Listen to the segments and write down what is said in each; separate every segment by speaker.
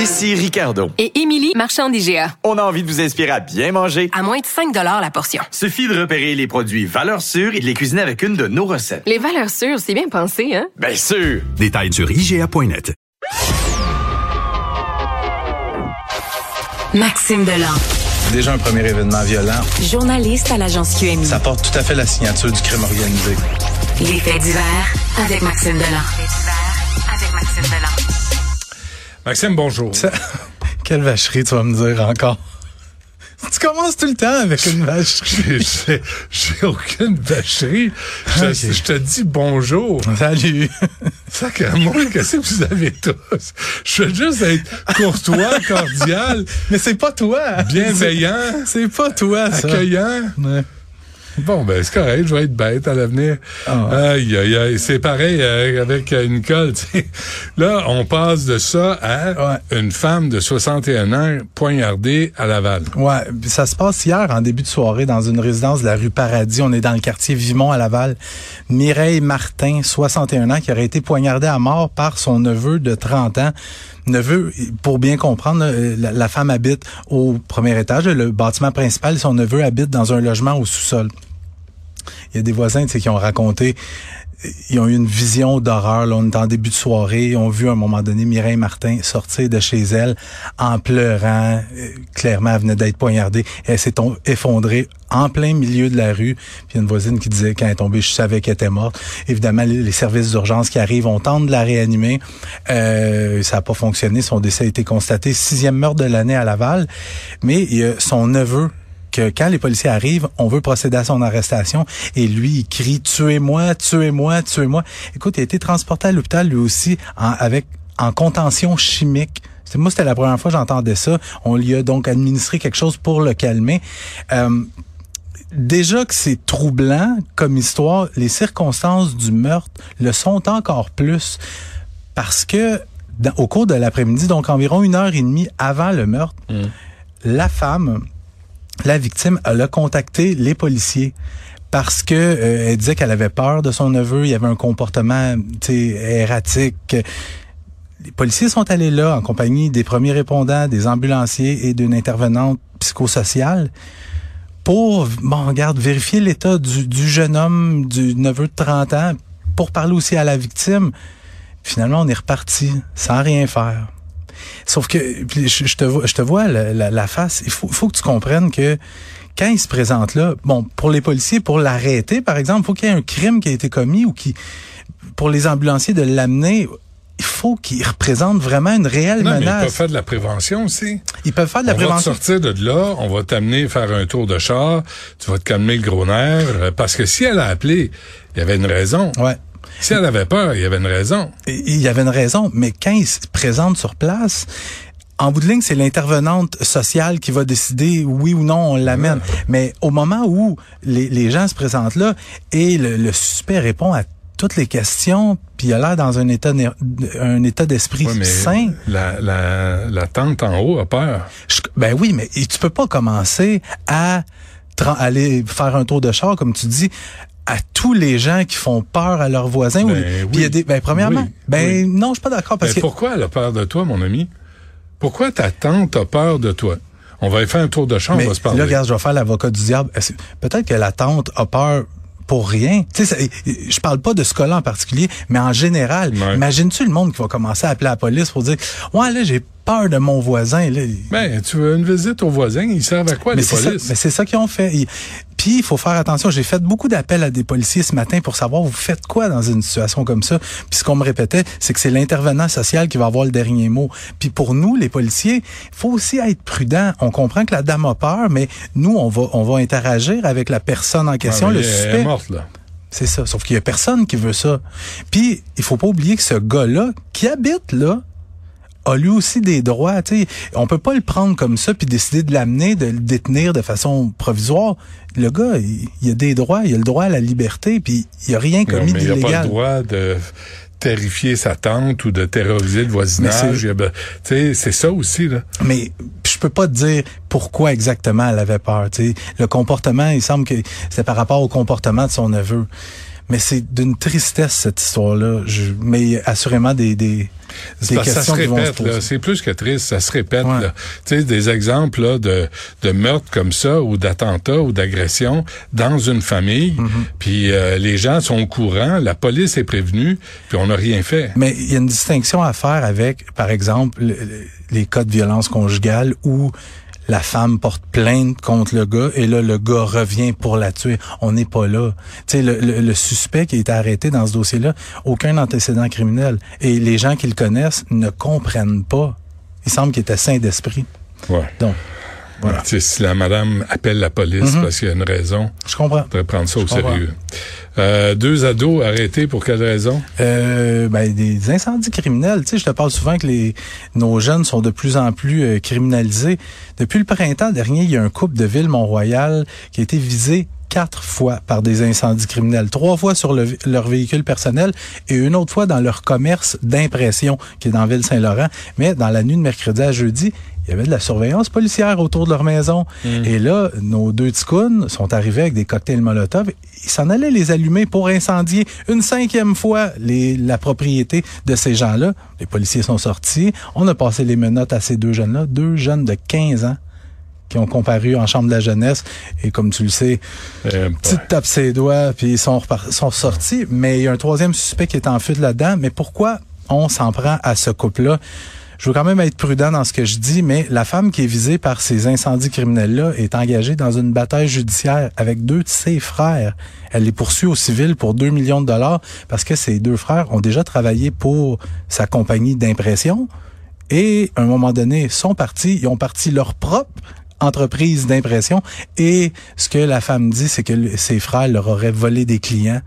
Speaker 1: Ici Ricardo.
Speaker 2: Et Émilie, marchand d'IGA.
Speaker 1: On a envie de vous inspirer à bien manger.
Speaker 2: À moins de 5 la portion.
Speaker 1: Suffit de repérer les produits valeurs sûres et de les cuisiner avec une de nos recettes.
Speaker 2: Les valeurs sûres, c'est bien pensé, hein?
Speaker 1: Bien sûr!
Speaker 3: Détails sur IGA.net.
Speaker 4: Maxime Delan.
Speaker 5: Déjà un premier événement violent.
Speaker 4: Journaliste à l'agence QMI.
Speaker 5: Ça porte tout à fait la signature du crime organisé.
Speaker 4: Les faits divers avec Maxime Delan. avec Maxime Delan.
Speaker 6: Maxime, bonjour.
Speaker 5: Ça- Quelle vacherie tu vas me dire encore? Tu commences tout le temps avec une vacherie.
Speaker 6: J'ai- aucune vacherie. Je,
Speaker 5: Ok.
Speaker 6: je te dis bonjour.
Speaker 5: Salut.
Speaker 6: Sac à moi, qu'est-ce que vous avez tous? Je veux juste être courtois, cordial,
Speaker 5: Mais c'est pas toi.
Speaker 6: bienveillant,
Speaker 5: C'est pas toi, ça.
Speaker 6: accueillant.
Speaker 5: Ouais.
Speaker 6: Bon, ben, c'est correct, je vais être bête à l'avenir.
Speaker 5: Ah.
Speaker 6: Aïe, aïe, aïe. C'est pareil euh, avec euh, Nicole. Là, on passe de ça à une femme de 61 ans poignardée à Laval.
Speaker 5: Ouais, ça se passe hier en début de soirée dans une résidence de la rue Paradis. On est dans le quartier Vimont à Laval. Mireille Martin, 61 ans, qui aurait été poignardée à mort par son neveu de 30 ans. Neveu, pour bien comprendre, la, la femme habite au premier étage, le bâtiment principal. Son neveu habite dans un logement au sous-sol. Il y a des voisins qui ont raconté ils ont eu une vision d'horreur. Là, on est en début de soirée. Ils ont vu à un moment donné Mireille Martin sortir de chez elle en pleurant. Euh, clairement, elle venait d'être poignardée. Elle s'est effondrée en plein milieu de la rue. Puis il y a une voisine qui disait quand elle est tombée, je savais qu'elle était morte. Évidemment, les, services d'urgence qui arrivent, on tente de la réanimer. Euh, ça n'a pas fonctionné. Son décès a été constaté. Sixième meurtre de l'année à Laval. Mais son neveu que quand les policiers arrivent, on veut procéder à son arrestation et lui, il crie tuez-moi, tuez-moi, tuez-moi. Écoute, il a été transporté à l'hôpital lui aussi en, avec en contention chimique. Moi, c'était la première fois que j'entendais ça. On lui a donc administré quelque chose pour le calmer. Euh, déjà que c'est troublant comme histoire, les circonstances du meurtre le sont encore plus parce que dans- au cours de l'après-midi, donc environ une heure et demie avant le meurtre, la femme, la victime, a contacté les policiers parce que euh, elle disait qu'elle avait peur de son neveu, il avait un comportement erratique. Les policiers sont allés là en compagnie des premiers répondants, des ambulanciers et d'une intervenante psychosociale pour, bon, regarde, vérifier l'état du, du jeune homme, du neveu de 30 ans, pour parler aussi à la victime. Finalement, on est reparti sans rien faire. Sauf que je, je te vois, je te vois la, la- la face. Il faut, faut que tu comprennes que quand il se présente là, bon, pour les policiers, pour l'arrêter, par exemple, il faut qu'il y ait un crime qui a été commis ou qui, pour les ambulanciers de l'amener, il faut qu'il représente vraiment une réelle
Speaker 6: Non, mais ils
Speaker 5: menace.
Speaker 6: peuvent faire de la prévention aussi.
Speaker 5: Ils peuvent faire de la
Speaker 6: on va te
Speaker 5: prévention.
Speaker 6: sortir de là, on va t'amener faire un tour de char, tu vas te calmer le gros nerf, euh, parce que si elle a appelé, il y avait une raison.
Speaker 5: Ouais.
Speaker 6: Si elle avait peur, il y avait une raison.
Speaker 5: Il y avait une raison, mais quand il se présente sur place, en bout de ligne, c'est l'intervenante sociale qui va décider oui ou non on l'amène. Mais au moment où les, les gens se présentent là et le, le suspect répond à toutes les questions, puis il a l'air dans un état ner- un état d'esprit
Speaker 6: Ouais,
Speaker 5: sain.
Speaker 6: La, la, la tante en haut a peur.
Speaker 5: Je- ben oui, mais tu peux pas commencer à aller faire un tour de char comme tu dis à tous les gens qui font peur à leurs voisins.
Speaker 6: Ben
Speaker 5: y a des, ben premièrement,
Speaker 6: Oui,
Speaker 5: ben
Speaker 6: oui.
Speaker 5: non, je suis pas d'accord parce
Speaker 6: Mais
Speaker 5: que
Speaker 6: pourquoi elle a peur de toi, mon ami? Pourquoi ta tante a peur de toi? On va aller faire un tour de champ,
Speaker 5: Mais
Speaker 6: on va se
Speaker 5: là,
Speaker 6: parler.
Speaker 5: regarde, je vais faire l'avocat du diable. Peut-être que la tante a peur pour rien? Tu sais, je parle pas de ce cas-là en particulier, mais en général.
Speaker 6: Ouais.
Speaker 5: Imagines-tu le monde qui va commencer à appeler la police pour dire, ouais, là, j'ai peur de mon voisin. Là.
Speaker 6: Ben, tu veux une visite aux voisins, ils servent à quoi,
Speaker 5: mais
Speaker 6: les
Speaker 5: ça,
Speaker 6: polices?
Speaker 5: mais c'est ça qu'ils ont fait. Ils- Puis il faut faire attention. J'ai fait beaucoup d'appels à des policiers ce matin pour savoir vous faites quoi dans une situation comme ça? Puis ce qu'on me répétait, c'est que c'est l'intervenant social qui va avoir le dernier mot. Puis pour nous, les policiers, il faut aussi être prudent. On comprend que la dame a peur, mais nous, on va on va interagir avec la personne en question,
Speaker 6: Ah,
Speaker 5: le
Speaker 6: elle est
Speaker 5: suspect.
Speaker 6: morte, là.
Speaker 5: C'est ça. Sauf qu'il y a personne qui veut ça. Puis, il faut pas oublier que ce gars-là, qui habite là, a lui aussi des droits. Tu sais, on peut pas le prendre comme ça puis décider de l'amener, de le détenir de façon provisoire. Le gars, il, il a des droits, il a le droit à la liberté, puis il a rien commis
Speaker 6: mais il n'a pas le
Speaker 5: d'illégal.
Speaker 6: droit de terrifier sa tante ou de terroriser le voisinage.
Speaker 5: c'est-
Speaker 6: a ça aussi, là.
Speaker 5: Mais je peux pas te dire pourquoi exactement elle avait peur. tu sais. Le comportement, il semble que c'est par rapport au comportement de son neveu. Mais c'est d'une tristesse, cette histoire-là. Je- Mais assurément des, des, des
Speaker 6: parce que ça se
Speaker 5: questions qui vont se
Speaker 6: répète. C'est plus que triste, ça se répète,
Speaker 5: Ouais.
Speaker 6: Tu sais, des exemples, là, de, de meurtres comme ça, ou d'attentats, ou d'agressions dans une famille.
Speaker 5: Mm-hmm.
Speaker 6: Puis euh, les gens sont au courant, la police est prévenue, puis on n'a rien fait.
Speaker 5: Mais il y a une distinction à faire avec, par exemple, le- le- les cas de violence conjugale où la femme porte plainte contre le gars et là, le gars revient pour la tuer. On n'est pas là. Tu sais, le, le- le suspect qui a été arrêté dans ce dossier-là, aucun antécédent criminel. Et les gens qui le connaissent ne comprennent pas. Il semble qu'il était sain d'esprit.
Speaker 6: Ouais.
Speaker 5: Donc, voilà.
Speaker 6: Si la madame appelle la police
Speaker 5: Mhm.
Speaker 6: parce qu'il y a une raison,
Speaker 5: Je comprends.
Speaker 6: devrait prendre ça au
Speaker 5: Je
Speaker 6: sérieux. Euh, deux ados arrêtés pour quelle raison?
Speaker 5: Euh, ben, des incendies criminels. Tu sais, je te parle souvent que les nos jeunes sont de plus en plus euh, criminalisés. Depuis le printemps dernier, il y a un couple de Ville-Mont-Royal qui a été visé quatre fois par des incendies criminels. Trois fois sur le- leur véhicule personnel et une autre fois dans leur commerce d'impression qui est dans Ville-Saint-Laurent. Mais dans la nuit de mercredi à jeudi, il y avait de la surveillance policière autour de leur maison. Et là, nos deux ticounes sont arrivés avec des cocktails Molotov. Ils s'en allaient les allumer pour incendier une cinquième fois les, la propriété de ces gens-là. Les policiers sont sortis. On a passé les menottes à ces deux jeunes-là. Deux jeunes de 15 ans qui ont comparu en chambre de la jeunesse. Et comme tu le sais,
Speaker 6: Euh,
Speaker 5: petite tape ses doigts, puis ils sont, sont sortis. Mais il y a un troisième suspect qui est en fuite là-dedans. Mais pourquoi on s'en prend à ce couple-là? Je veux quand même être prudent dans ce que je dis, mais la femme qui est visée par ces incendies criminels-là est engagée dans une bataille judiciaire avec deux de ses frères. Elle les poursuit au civil pour 2 millions de dollars parce que ces deux frères ont déjà travaillé pour sa compagnie d'impression et à un moment donné sont partis, ils ont parti leur propre entreprise d'impression et ce que la femme dit, c'est que ses frères leur auraient volé des clients.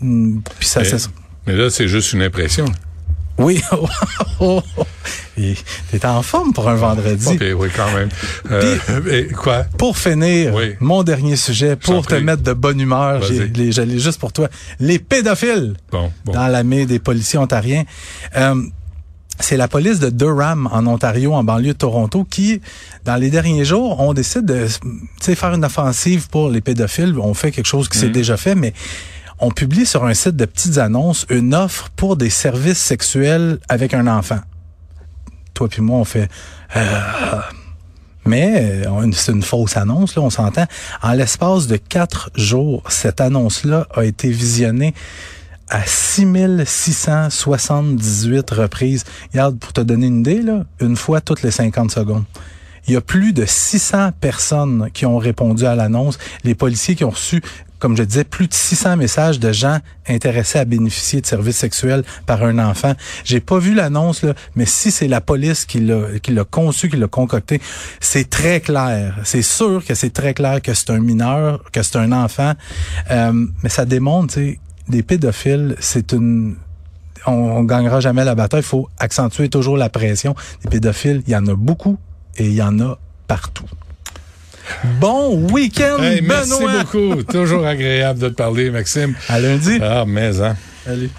Speaker 5: Puis ça,
Speaker 6: mais,
Speaker 5: ça-
Speaker 6: mais là, c'est juste une impression.
Speaker 5: Oui. Oh, oh. Et T'es en forme pour un vendredi.
Speaker 6: OK, oui, quand même. Euh, et quoi?
Speaker 5: Pour finir,
Speaker 6: Oui.
Speaker 5: mon dernier sujet, pour te
Speaker 6: prie.
Speaker 5: mettre de bonne humeur, j'allais juste pour toi. Les pédophiles
Speaker 6: Bon, bon.
Speaker 5: dans la main des policiers ontariens. Euh, c'est la police de Durham en Ontario, en banlieue de Toronto, qui, dans les derniers jours, on décide de faire une offensive pour les pédophiles. On fait quelque chose qui s'est déjà fait, mais on publie sur un site de petites annonces une offre pour des services sexuels avec un enfant. Toi puis moi, on fait... euh, mais euh, c'est une fausse annonce, là, on s'entend. En l'espace de quatre jours, cette annonce-là a été visionnée à 6678 reprises. Regarde, pour te donner une idée, une fois toutes les 50 secondes. Il y a plus de 600 personnes qui ont répondu à l'annonce. Les policiers qui ont reçu, comme je disais, plus de 600 messages de gens intéressés à bénéficier de services sexuels par un enfant. J'ai pas vu l'annonce, mais si c'est la police qui l'a, conçu, qui l'a concocté, c'est très clair. C'est sûr que c'est très clair que c'est un mineur, que c'est un enfant. Euh, mais ça démontre, tu sais, des pédophiles, c'est une on, on gagnera jamais la bataille. Il faut accentuer toujours la pression. Les pédophiles, il y en a beaucoup et il y en a partout. Bon week-end,
Speaker 6: Hey, merci beaucoup. Toujours agréable de te parler, Maxime.
Speaker 5: À lundi.
Speaker 6: Ah, mais, hein.
Speaker 5: Salut.